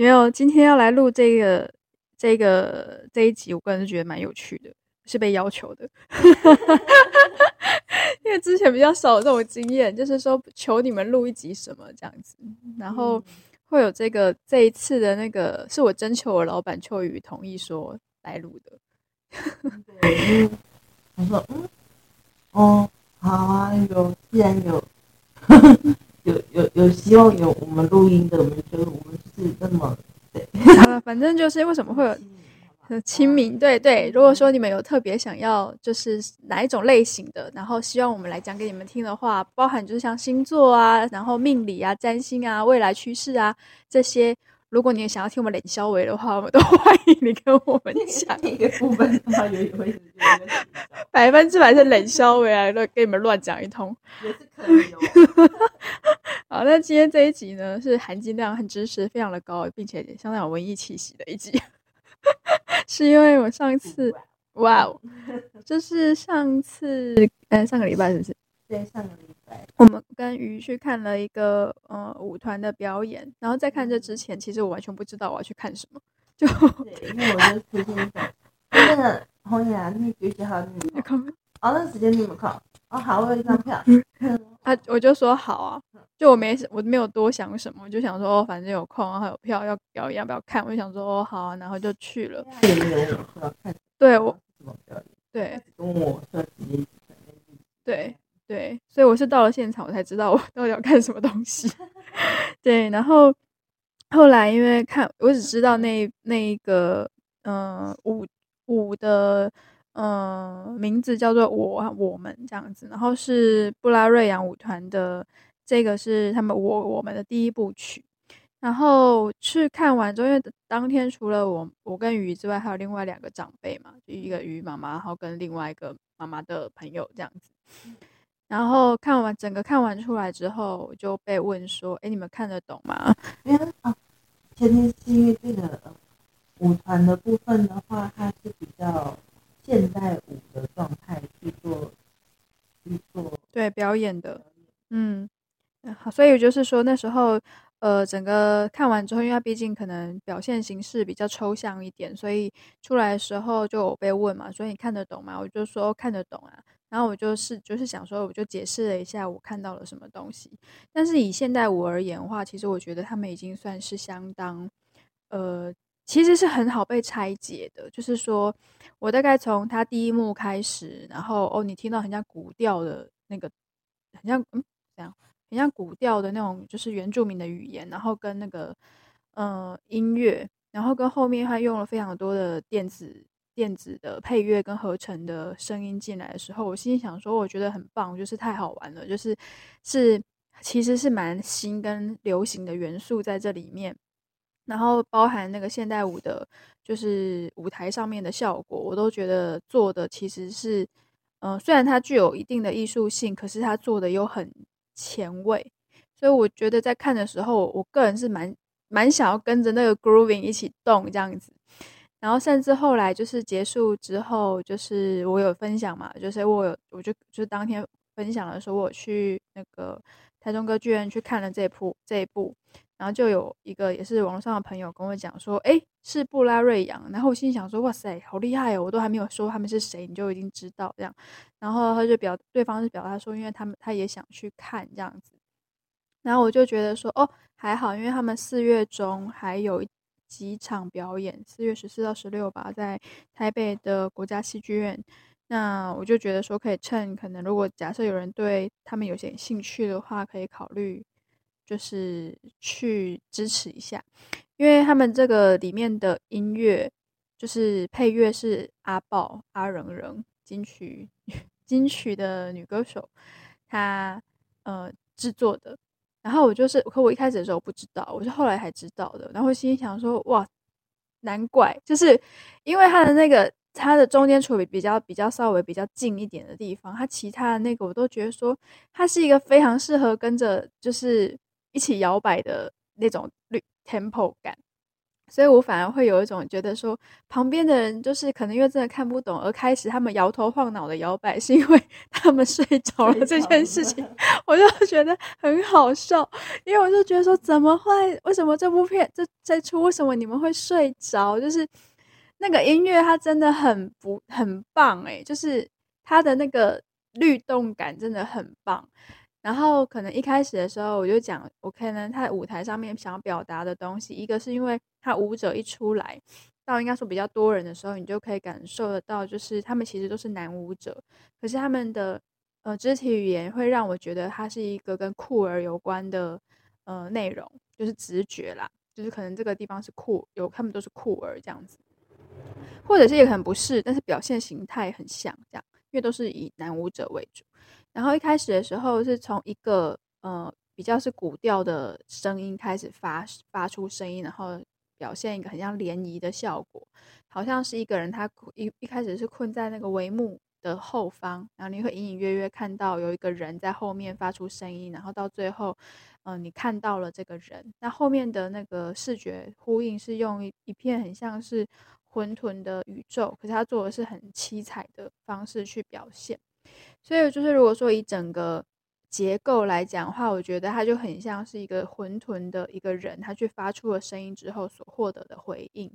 没有，今天要来录这个这个这一集，我个人是觉得蛮有趣的，是被要求的。因为之前比较少有这种经验，就是说求你们录一集什么这样子，然后会有这个这一次的那个是我征求我老板秋雨同意说来录的。对，我说嗯，哦，好啊，有既然有。有有有希望有我们录音的，我们就我们就是那么 反正就是为什么会有很亲民？对对，如果说你们有特别想要，就是哪一种类型的，然后希望我们来讲给你们听的话，包含就是像星座啊，然后命理啊、占星啊、未来趋势啊这些。如果你也想要听我们冷消维的话，我们都 欢迎你跟我们 讲。一个部分的话，有有会百分之百是冷消维啊，乱给你们乱讲一通。也是可以哦。好，那今天这一集呢，是含金量和知识非常的高，并且相当有文艺气息的一集。是因为我上次，哇哦，就是上次，嗯，上个礼拜是不是？对，上个礼拜，我们跟鱼去看了一个呃舞团的表演，然后在看这之前，其实我完全不知道我要去看什么，就对，因为我就提前讲，那个红颜那个学好你们看，哦，那时间你们看，哦，好，我有一张票，啊，我就说好啊，就我没我没有多想什么，我就想说反正有空，然后有票要表演，要不要看？我就想说哦好啊，然后就去了。有没有我说要看？对我？对，跟我说直接对。对，所以我是到了现场，我才知道我 到底要看什么东西。对，然后后来因为看，我只知道那那一个嗯、呃、舞舞的嗯、呃、名字叫做我我们这样子，然后是布拉瑞扬舞团的，这个是他们我我们的第一部曲。然后去看完之后，因为当天除了我我跟鱼之外，还有另外两个长辈嘛，就一个鱼妈妈，然后跟另外一个妈妈的朋友这样子。然后看完整个看完出来之后，我就被问说：“哎，你们看得懂吗？”因为啊，前提是因为这个舞团的部分的话，它是比较现代舞的状态去做去做对表演的，嗯，好，所以就是说那时候呃，整个看完之后，因为它毕竟可能表现形式比较抽象一点，所以出来的时候就有被问嘛，所以你看得懂吗？我就说看得懂啊。然后我就是就是想说，我就解释了一下我看到了什么东西。但是以现代舞而言的话，其实我觉得他们已经算是相当，呃，其实是很好被拆解的。就是说我大概从他第一幕开始，然后哦，你听到很像古调的那个，很像嗯，这样，很像古调的那种，就是原住民的语言，然后跟那个呃音乐，然后跟后面他用了非常多的电子。电子的配乐跟合成的声音进来的时候，我心里想说，我觉得很棒，就是太好玩了，就是是其实是蛮新跟流行的元素在这里面，然后包含那个现代舞的，就是舞台上面的效果，我都觉得做的其实是，嗯、虽然它具有一定的艺术性，可是它做的又很前卫，所以我觉得在看的时候，我个人是蛮蛮想要跟着那个 grooving 一起动这样子。然后甚至后来就是结束之后，就是我有分享嘛，就是我有我就就当天分享的时候，我去那个台中歌剧院去看了这部这一部，然后就有一个也是网络上的朋友跟我讲说，诶，是布拉瑞扬，然后我心想说，哇塞，好厉害哦，我都还没有说他们是谁，你就已经知道这样，然后他就表对方是表达说，因为他们他也想去看这样子，然后我就觉得说，哦，还好，因为他们四月中还有一。几场表演，四月十四到十六吧，在台北的国家戏剧院。那我就觉得说，可以趁可能，如果假设有人对他们有些兴趣的话，可以考虑就是去支持一下，因为他们这个里面的音乐就是配乐是阿爆阿仍仍金曲 金曲的女歌手，她呃制作的。然后我就是，可我一开始的时候不知道，我是后来才知道的。然后心想说，哇，难怪，就是因为它的那个它的中间处比比较比较稍微比较近一点的地方，它其他的那个我都觉得说，它是一个非常适合跟着就是一起摇摆的那种绿 tempo 感。所以我反而会有一种觉得说，旁边的人就是可能因为真的看不懂，而开始他们摇头晃脑的摇摆，是因为 他们睡 着了这件事情，我就觉得很好笑。因为我就觉得说，怎么会？为什么这部片这这出为什么你们会睡着？就是那个音乐它真的很不很棒诶，就是它的那个律动感真的很棒。然后可能一开始的时候我就讲，OK 呢，他舞台上面想要表达的东西，一个是因为他舞者一出来，到应该说比较多人的时候，你就可以感受得到，就是他们其实都是男舞者，可是他们的呃肢体语言会让我觉得他是一个跟酷儿有关的呃内容，就是直觉啦，就是可能这个地方是酷，有他们都是酷儿这样子，或者是也可能不是，但是表现形态很像这样，因为都是以男舞者为主。然后一开始的时候是从一个呃比较是古调的声音开始发发出声音，然后表现一个很像涟漪的效果，好像是一个人他一一开始是困在那个帷幕的后方，然后你会隐隐约约看到有一个人在后面发出声音，然后到最后嗯、你看到了这个人，那后面的那个视觉呼应是用一一片很像是混沌的宇宙，可是他做的是很七彩的方式去表现。所以就是，如果说以整个结构来讲的话，我觉得它就很像是一个混沌的一个人，他去发出了声音之后所获得的回应。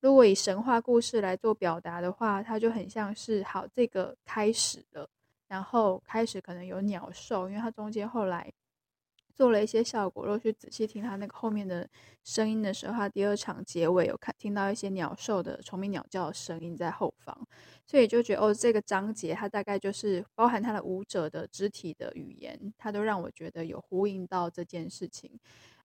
如果以神话故事来做表达的话，它就很像是好，这个开始了，然后开始可能有鸟兽，因为它中间后来。做了一些效果，如果去仔细听他那个后面的声音的时候，他第二场结尾有看听到一些鸟兽的虫鸣鸟叫的声音在后方，所以就觉得哦，这个章节它大概就是包含他的舞者的肢体的语言，它都让我觉得有呼应到这件事情。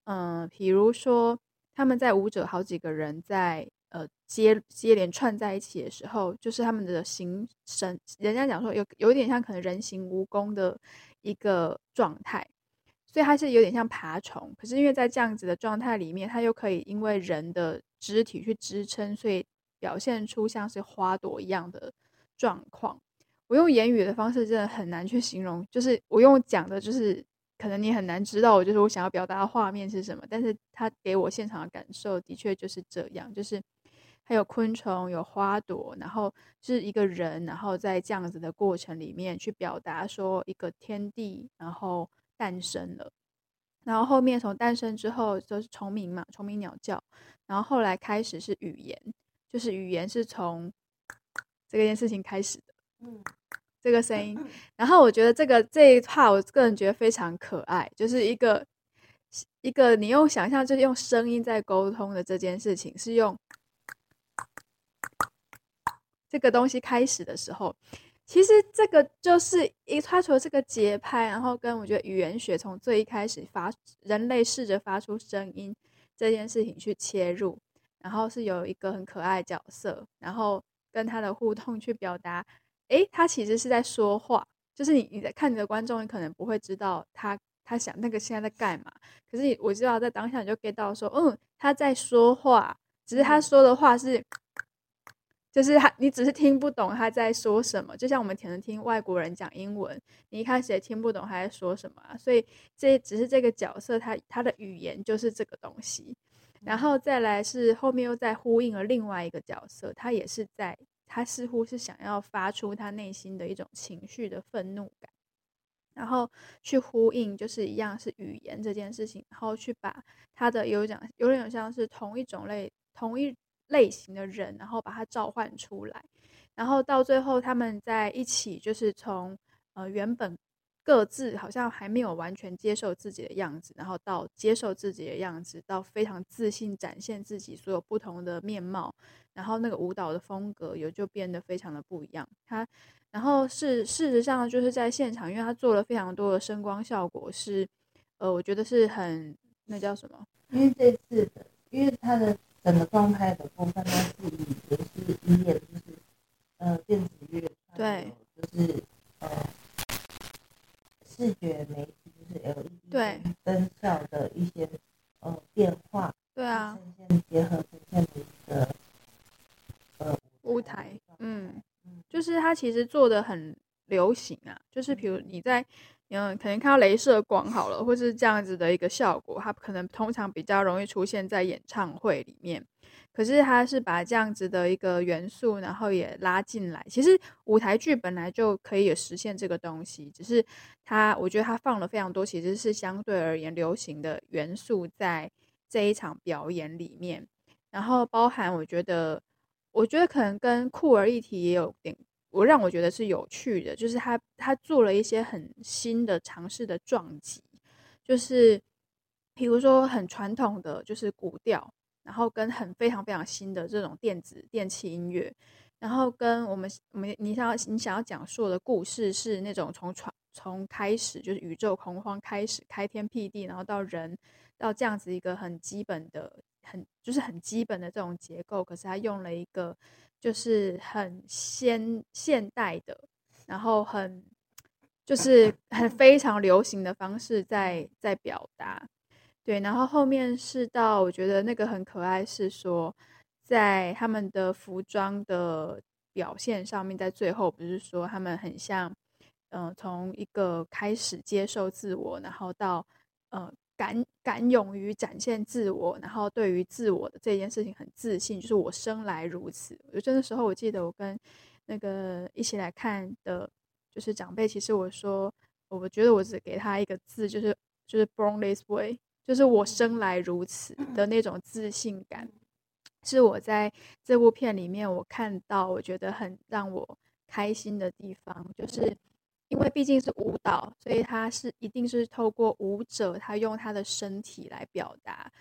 嗯、比如说他们在舞者好几个人在呃接接连串在一起的时候，就是他们的形神，人家讲说有有一点像可能人形蜈蚣的一个状态。所以它是有点像爬虫，可是因为在这样子的状态里面，它又可以因为人的肢体去支撑，所以表现出像是花朵一样的状况。我用言语的方式真的很难去形容，就是我用讲的，就是可能你很难知道我就是我想要表达的画面是什么，但是它给我现场的感受的确就是这样，就是还有昆虫、有花朵，然后是一个人，然后在这样子的过程里面去表达说一个天地，然后。诞生了，然后后面从诞生之后就是虫鸣嘛，虫鸣鸟叫，然后后来开始是语言，就是语言是从这件事情开始的，嗯，这个声音，然后我觉得这个这一 part 我个人觉得非常可爱，就是一个一个你用想象就是用声音在沟通的这件事情，是用这个东西开始的时候。其实这个就是一，它除了这个节拍，然后跟我觉得语言学从最一开始发人类试着发出声音这件事情去切入，然后是有一个很可爱的角色，然后跟他的互动去表达，诶，他其实是在说话，就是你你在看你的观众，你可能不会知道他他想那个现在在干嘛，可是我知道在当下你就 get 到说，嗯，他在说话，只是他说的话是。就是他，你只是听不懂他在说什么，就像我们可能听外国人讲英文，你一开始也听不懂他在说什么啊。所以这只是这个角色他他的语言就是这个东西，然后再来是后面又在呼应了另外一个角色，他也是在，他似乎是想要发出他内心的一种情绪的愤怒感，然后去呼应就是一样是语言这件事情，然后去把他的有讲有点像是同一种类同一。类型的人，然后把它召唤出来，然后到最后他们在一起，就是从呃原本各自好像还没有完全接受自己的样子，然后到接受自己的样子，到非常自信展现自己所有不同的面貌，然后那个舞蹈的风格也就变得非常的不一样。他然后是事实上就是在现场，因为他做了非常多的声光效果，是呃我觉得是很那叫什么？因为这次的，因为他的。整个状态的部分，它是以就是音乐就是呃电子乐，对，就是呃视觉媒体，就是 LED 对灯效的一些呃变化，对啊，呈现结合呈现的一个呃舞台，嗯，就是它其实做的很流行啊，就是比如你在。嗯，嗯可能看到镭射光好了，或是这样子的一个效果，它可能通常比较容易出现在演唱会里面。可是它是把这样子的一个元素，然后也拉进来。其实舞台剧本来就可以实现这个东西，只是它，我觉得它放了非常多，其实是相对而言流行的元素在这一场表演里面。然后包含，我觉得，我觉得可能跟酷儿议题也有点。我让我觉得是有趣的，就是他他做了一些很新的尝试的撞击，就是比如说很传统的就是古调，然后跟很非常非常新的这种电子电器音乐，然后跟我们我们你想要你想要讲述的故事是那种从传从开始就是宇宙洪荒开始开天辟地，然后到人到这样子一个很基本的很就是很基本的这种结构，可是他用了一个。就是很先现代的，然后很就是很非常流行的方式在在表达，对，然后后面是到我觉得那个很可爱，是说在他们的服装的表现上面，在最后不是说他们很像，嗯、从一个开始接受自我，然后到呃。敢敢勇于展现自我，然后对于自我的这件事情很自信，就是我生来如此。我就那时候，我记得我跟那个一起来看的，就是长辈，其实我说，我觉得我只给他一个字，就是就是 born this way，就是我生来如此的那种自信感，是我在这部片里面我看到我觉得很让我开心的地方，就是。因为毕竟是舞蹈，所以他是一定是透过舞者，他用他的身体来表达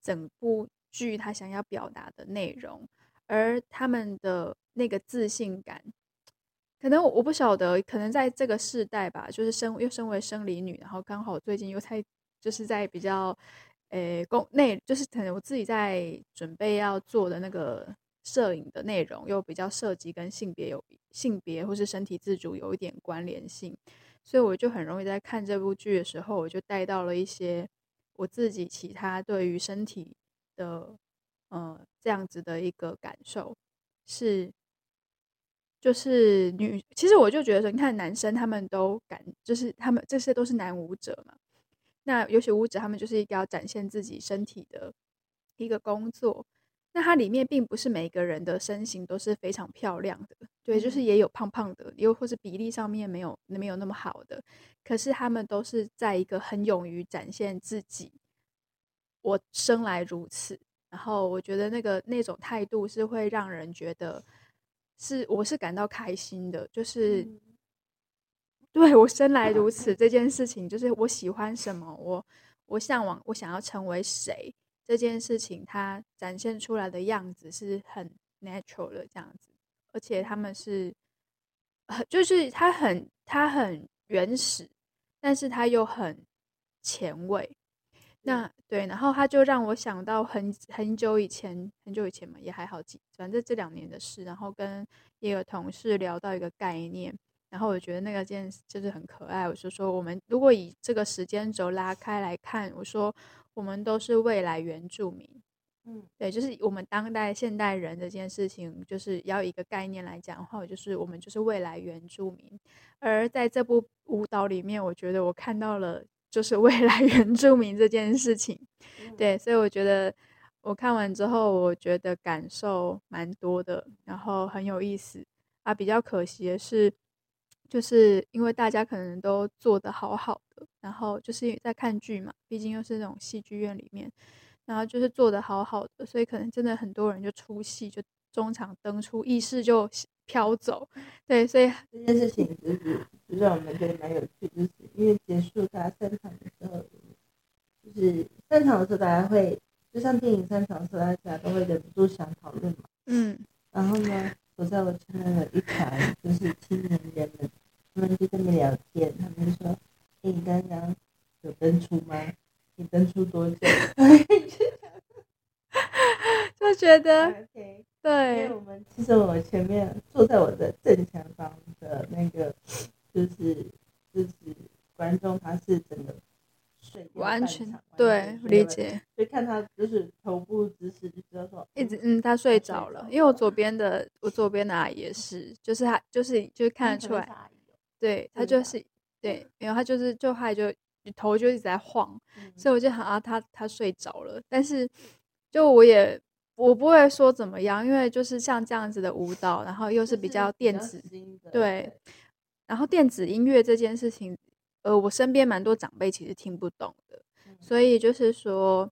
整部剧他想要表达的内容，而他们的那个自信感，可能我我不晓得，可能在这个世代吧，就是身又身为生理女，然后刚好最近又在就是在比较，诶，宫内，就是可能我自己在准备要做的那个。摄影的内容又比较涉及跟性别有性别或是身体自主有一点关联性，所以我就很容易在看这部剧的时候，我就带到了一些我自己其他对于身体的呃这样子的一个感受，是就是女，其实我就觉得说，你看男生他们都感，就是他们这些都是男舞者嘛，那有些舞者他们就是一个要展现自己身体的一个工作。那它里面并不是每个人的身形都是非常漂亮的，对，就是也有胖胖的，又或是比例上面没有没有那么好的，可是他们都是在一个很勇于展现自己，我生来如此，然后我觉得那个那种态度是会让人觉得是我是感到开心的，就是、嗯、对我生来如此这件事情，就是我喜欢什么，我我向往，我想要成为谁。这件事情，它展现出来的样子是很 natural 的这样子，而且他们是，就是他很他很原始，但是他又很前卫。那对，然后他就让我想到很很久以前，很久以前嘛，也还好几，反正这两年的事。然后跟一个同事聊到一个概念，然后我觉得那个件就是很可爱。我就说，我们如果以这个时间轴拉开来看，我说。我们都是未来原住民，嗯，对，就是我们当代现代人这件事情，就是要一个概念来讲的话，就是我们就是未来原住民。而在这部舞蹈里面，我觉得我看到了就是未来原住民这件事情，对，所以我觉得我看完之后，我觉得感受蛮多的，然后很有意思啊。比较可惜的是，就是因为大家可能都做得好好的，然后就是在看剧嘛，毕竟又是那种戏剧院里面，然后就是做得好好的，所以可能真的很多人就出戏，就中场登出，意识就飘走。对，所以这件事情就是就让我们觉得蛮有趣，就是因为结束大家散场的时候，就是散场的时候大家会，就像电影散场的时候，大家都会忍不住想讨论嘛。嗯，然后呢？我在我前面的一团就是青年人们，他们就在那聊天，他们就说：“欸、你刚刚有登出吗？你登出多久？” 就觉得，okay, 对，因为我们其实我前面坐在我的正前方的那个，就是就是观众他是真的睡完全对理解，所以看他就是头部姿势就知道说一直嗯他睡着了，因为我左边的我左边的阿姨也是，就是他就是就是看得出来，对他就是对，然后他就是就害就头就一直在晃，所以我就想啊他他睡着了，但是就我也。我不会说怎么样，因为就是像这样子的舞蹈，然后又是比较电子，对，然后电子音乐这件事情，呃，我身边蛮多长辈其实听不懂的，所以就是说，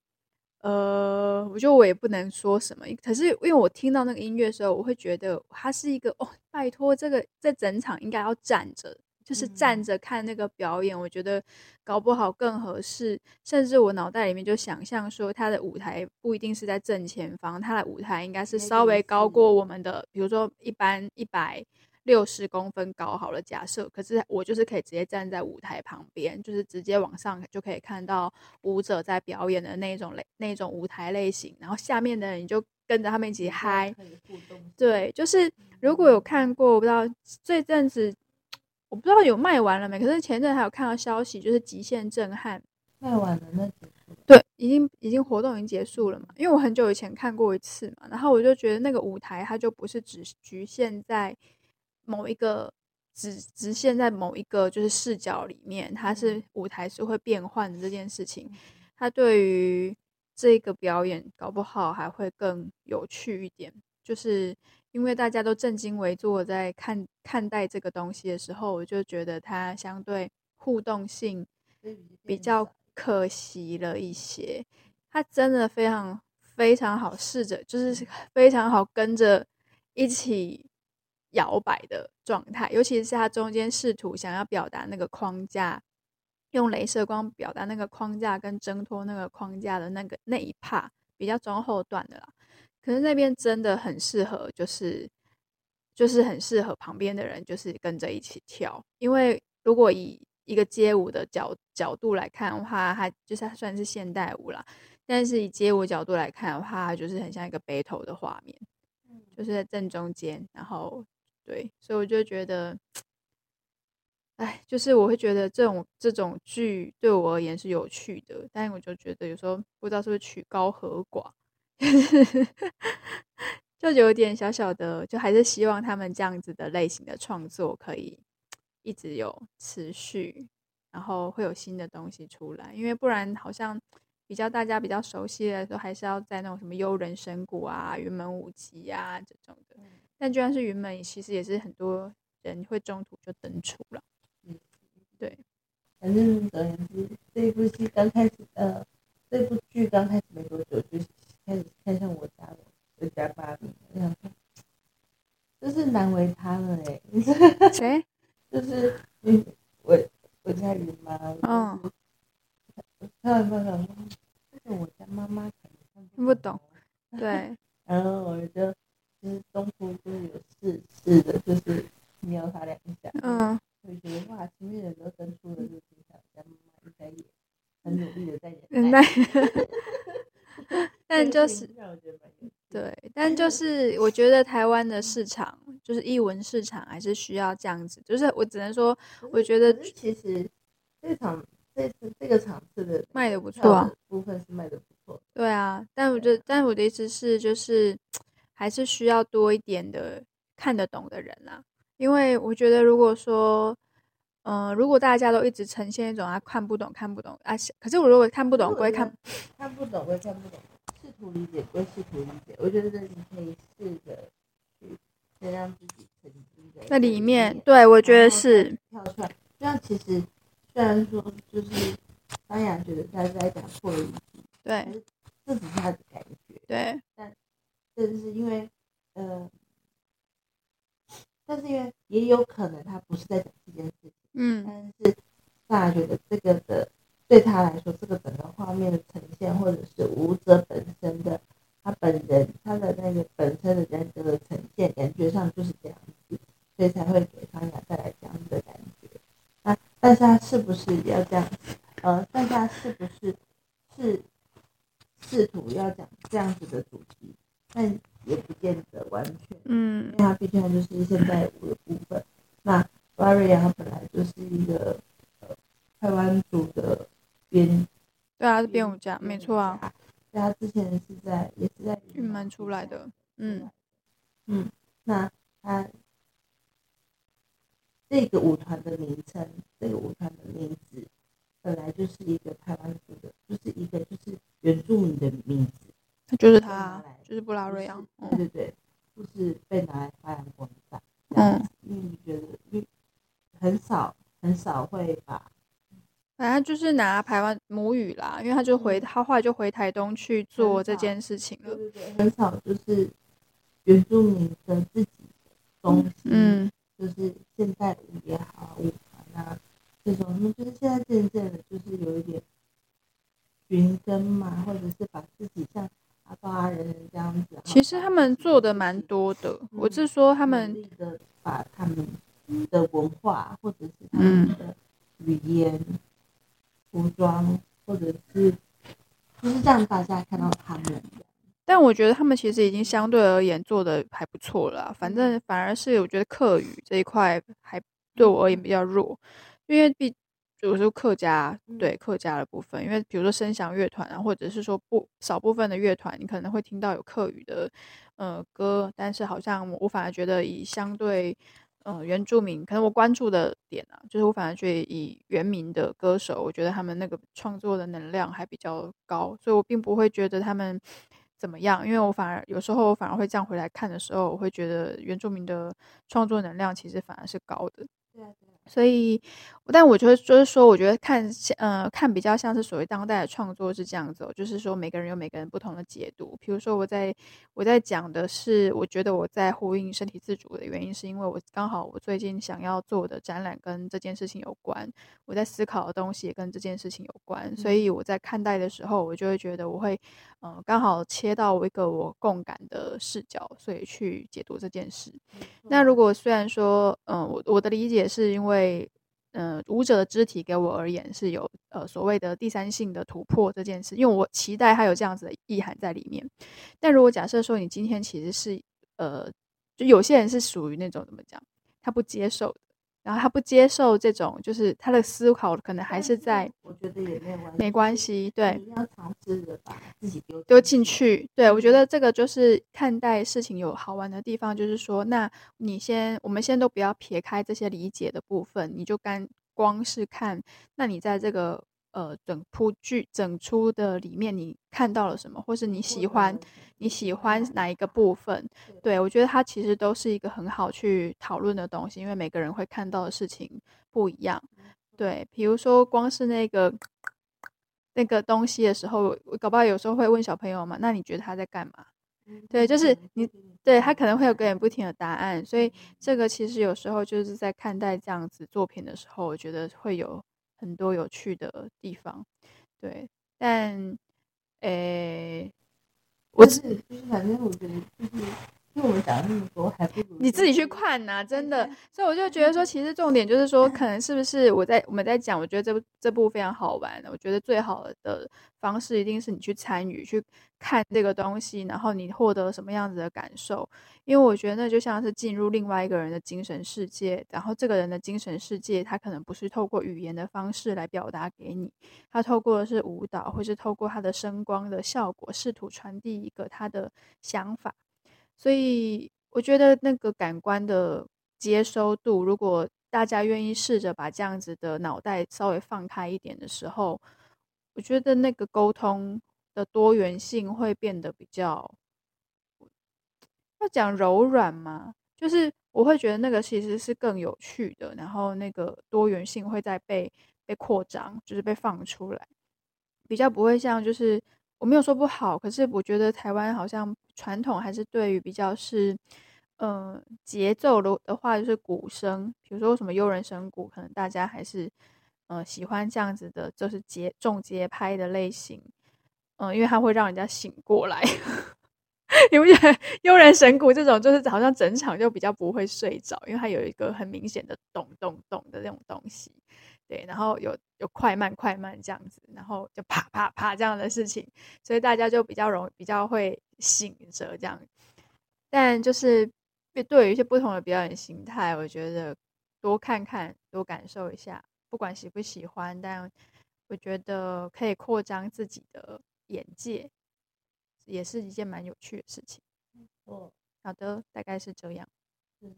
呃，我觉得我也不能说什么，可是因为我听到那个音乐的时候，我会觉得它是一个哦，拜托，这个这整场应该要站着。就是站着看那个表演，我觉得搞不好更合适。甚至我脑袋里面就想象说，他的舞台不一定是在正前方，他的舞台应该是稍微高过我们的，比如说一般一百六十公分高好了，假设。可是我就是可以直接站在舞台旁边，就是直接往上就可以看到舞者在表演的那种类那种舞台类型，然后下面的人就跟着他们一起嗨。对，就是如果有看过，我不知道这阵子。我不知道有卖完了没，可是前阵还有看到消息，就是极限震撼卖完了，那对，已经已经活动已经结束了嘛。因为我很久以前看过一次嘛，然后我就觉得那个舞台它就不是只局限在某一个只只限在某一个就是视角里面，它是舞台是会变换的这件事情，它对于这个表演搞不好还会更有趣一点，就是。因为大家都正襟危坐在看看待这个东西的时候，我就觉得它相对互动性比较可惜了一些。它真的非常非常好，试着就是非常好跟着一起摇摆的状态，尤其是它中间试图想要表达那个框架，用镭射光表达那个框架跟挣脱那个框架的那个那一 part 比较中后段的啦。可是那边真的很适合，就是就是很适合旁边的人，就是跟着一起跳。因为如果以一个街舞的角角度来看的话，它就是它算是现代舞啦。但是以街舞角度来看的话，它就是很像一个 battle 的画面，就是在正中间。然后对，所以我就觉得，哎，就是我会觉得这种这种剧对我而言是有趣的，但我就觉得有时候不知道是不是曲高和寡。就有点小小的，就还是希望他们这样子的类型的创作可以一直有持续，然后会有新的东西出来。因为不然，好像比较大家比较熟悉的都还是要在那种什么幽人神谷啊、云门舞集啊这种的。但就算是云门，其实也是很多人会中途就登出了。嗯，对。反正总而言之，这一部戏刚开始，呃，这部剧刚开始没多久就。开始看向我家了，我家芭比，我想说，就是难为他了嘞。谁？就是嗯，我我家姨妈。嗯。看完之后想说，这个我家妈妈听不懂。对。然后我就就是中途就是有试试的，就是瞄他两下。嗯。就觉得哇，前面人都登出了，就听起来我家妈妈应该也很努力的在忍耐。但就是，对，但就是我觉得台湾的市场，就是译文市场，还是需要这样子。就是我只能说，我觉得其实这场这次这个场次的卖的不错啊，部分是卖的不错。对啊，但我觉得，但我的意思是，就是还是需要多一点的看得懂的人啦。因为我觉得，如果说，嗯、呃，如果大家都一直呈现一种啊看不懂看不懂啊，可是我如果看不懂归看，看不懂归看不懂。试图理解归试图理解，我觉得你可以试着去先让自己沉浸在在里面。对，我觉得是跳出来。这样其实虽然说就是当雅觉得他是在讲错了一集，对，这只是他的感觉，对。但这是因为呃，但是因为也有可能他不是在讲这件事情，嗯，但是当雅觉得这个的。对他来说，这个整个画面的呈现，或者是舞者本身的他本人他的那个本身的人格的呈现，感觉上就是这样子，所以才会给方雅带来这样子的感觉。那但是他是不是要这样？呃，但是他是不是是试图要讲这样子的主题？但也不见得完全，嗯，因为他毕竟就是现代舞的部分。那 Varia 他本来就是一个呃。台湾组的编，对啊，是编舞家，没错啊。对他之前是在也是在云门出来的，嗯嗯，那他这个舞团的名称，这个舞团的名字本来就是一个台湾组的，就是一个就是原住民的名字，就是他，就是布拉瑞昂，对对对，就是被拿来发扬光大，嗯，因为你觉得因为很少很少会把。反正就是拿台湾母语啦，因为他就回他后来就回台东去做这件事情了。对对对，很少就是原住民的自己的东西，嗯，就是现代舞也好，舞团啊这种，就是现在渐渐的，就是有一点寻根嘛，或者是把自己像阿巴阿人这样子。其实他们做的蛮多的，嗯、我是说他们的把他们的文化或者是他们的语言。嗯服装，或者是就是让大家看到他们。但我觉得他们其实已经相对而言做的还不错了。反正反而是我觉得客语这一块还对我而言比较弱，因为毕比如说客家对客家的部分，因为比如说声响乐团啊，或者是说不少部分的乐团，你可能会听到有客语的呃歌，但是好像我反而觉得以相对。嗯、呃，原住民可能我关注的点啊，就是我反而觉得以原民的歌手，我觉得他们那个创作的能量还比较高，所以我并不会觉得他们怎么样，因为我反而有时候我反而会这样回来看的时候，我会觉得原住民的创作能量其实反而是高的。对啊，对啊。所以，但我觉得就是说，我觉得看呃看比较像是所谓当代的创作是这样子，就是说每个人有每个人不同的解读。比如说我在我在讲的是，我觉得我在呼应身体自主的原因，是因为我刚好我最近想要做的展览跟这件事情有关，我在思考的东西也跟这件事情有关，所以我在看待的时候，我就会觉得我会嗯、呃、刚好切到一个我共感的视角，所以去解读这件事。那如果虽然说嗯、呃、我我的理解是因为。嗯、呃，舞者的肢体给我而言是有呃所谓的第三性的突破这件事，因为我期待它有这样子的意涵在里面。但如果假设说你今天其实是呃，就有些人是属于那种怎么讲，他不接受。然后他不接受这种，就是他的思考可能还是在，我觉得也没有关系，没关系，对，你要尝试着把自己丢丢进去。对，我觉得这个就是看待事情有好玩的地方，就是说，那你先，我们先都不要撇开这些理解的部分，你就干光是看，那你在这个。呃，整部剧整出的里面，你看到了什么，或是你喜欢你喜欢哪一个部分？对，我觉得它其实都是一个很好去讨论的东西，因为每个人会看到的事情不一样。对，比如说光是那个那个东西的时候，我搞不好有时候会问小朋友嘛，那你觉得他在干嘛？对，就是你对他可能会有个人不停的答案，所以这个其实有时候就是在看待这样子作品的时候，我觉得会有。很多有趣的地方，对，但，诶、欸，我是就是反正我觉得就是。因为我们讲了那么多，还不如你自己去看呐、啊，真的。所以我就觉得说，其实重点就是说，可能是不是我在我们在讲，我觉得这部这部非常好玩。我觉得最好的方式一定是你去参与，去看这个东西，然后你获得什么样子的感受。因为我觉得那就像是进入另外一个人的精神世界，然后这个人的精神世界，他可能不是透过语言的方式来表达给你，他透过的是舞蹈，或是透过他的声光的效果，试图传递一个他的想法。所以我觉得那个感官的接收度，如果大家愿意试着把这样子的脑袋稍微放开一点的时候，我觉得那个沟通的多元性会变得比较，要讲柔软嘛，就是我会觉得那个其实是更有趣的，然后那个多元性会再被被扩张，就是被放出来，比较不会像就是。我没有说不好，可是我觉得台湾好像传统还是对于比较是，呃，节奏的的话就是鼓声，比如说什么悠人神鼓，可能大家还是，呃，喜欢这样子的，就是节重节拍的类型，嗯、因为它会让人家醒过来。你不觉得优人神鼓这种就是好像整场就比较不会睡着，因为它有一个很明显的咚咚咚的那种东西。对，然后有有快慢快慢这样子，然后就啪啪啪这样的事情，所以大家就比较容易比较会醒着这样。但就是对于一些不同的表演形态，我觉得多看看多感受一下不管喜不喜欢，但我觉得可以扩张自己的眼界，也是一件蛮有趣的事情。哦，好的，大概是这样。就是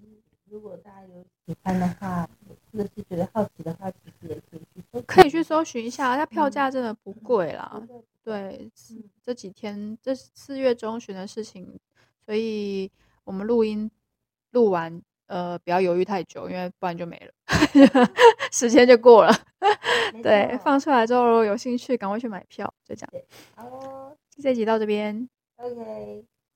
如果大家有喜欢的话，或者是觉得好奇的话，其实也可以去搜，可以去搜寻一下，它票价真的不贵啦。嗯、对，嗯、这几天这四月中旬的事情，所以我们录音录完，呃，不要犹豫太久，因为不然就没了，时间就过了。对，放出来之后如果有兴趣，赶快去买票，就这样。好哦，这集到这边。OK。